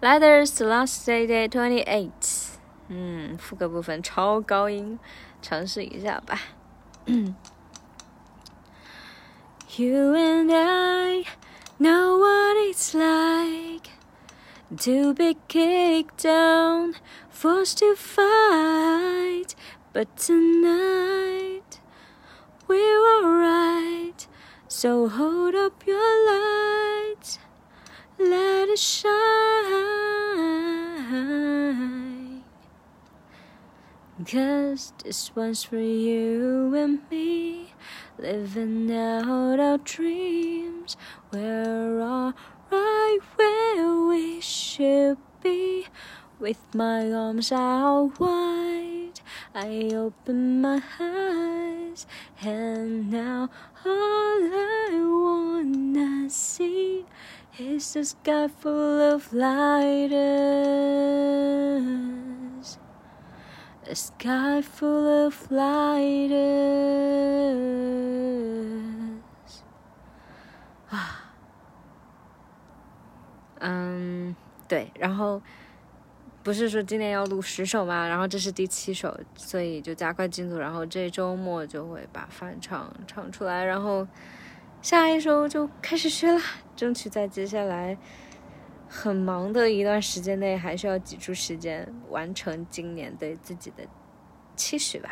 Letters to last day day twenty eight。嗯，副歌部分超高音，尝试一下吧。You and I know what it's like to be kicked down, forced to fight, but tonight we're alright. So hold up your light, let it shine. Cause this one's for you and me, living out our dreams. We're all right where we should be, with my arms out wide. I open my eyes, and now all I wanna see is the sky full of lighters. A sky full of lighters. 啊，嗯，对，然后不是说今天要录十首嘛，然后这是第七首，所以就加快进度，然后这周末就会把翻唱唱出来，然后下一首就开始学了，争取在接下来很忙的一段时间内，还是要挤出时间完成今年对自己的期许吧。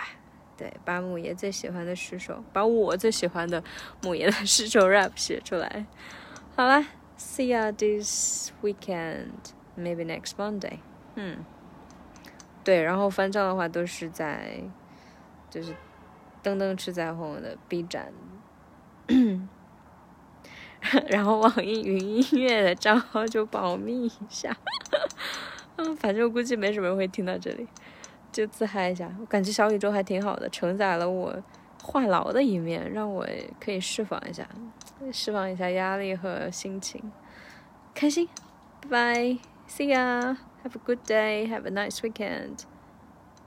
对，把母爷最喜欢的十首，把我最喜欢的母爷的 十首 rap 写出来。好啦，See ya this weekend, maybe next Monday。嗯，对，然后翻唱的话都是在就是噔噔吃彩虹的 B 站。然后网易云音乐的账号就保密一下，嗯，反正我估计没什么人会听到这里，就自嗨一下。我感觉小宇宙还挺好的，承载了我话痨的一面，让我可以释放一下，释放一下压力和心情，开心。拜拜，See ya，Have a good day，Have a nice weekend。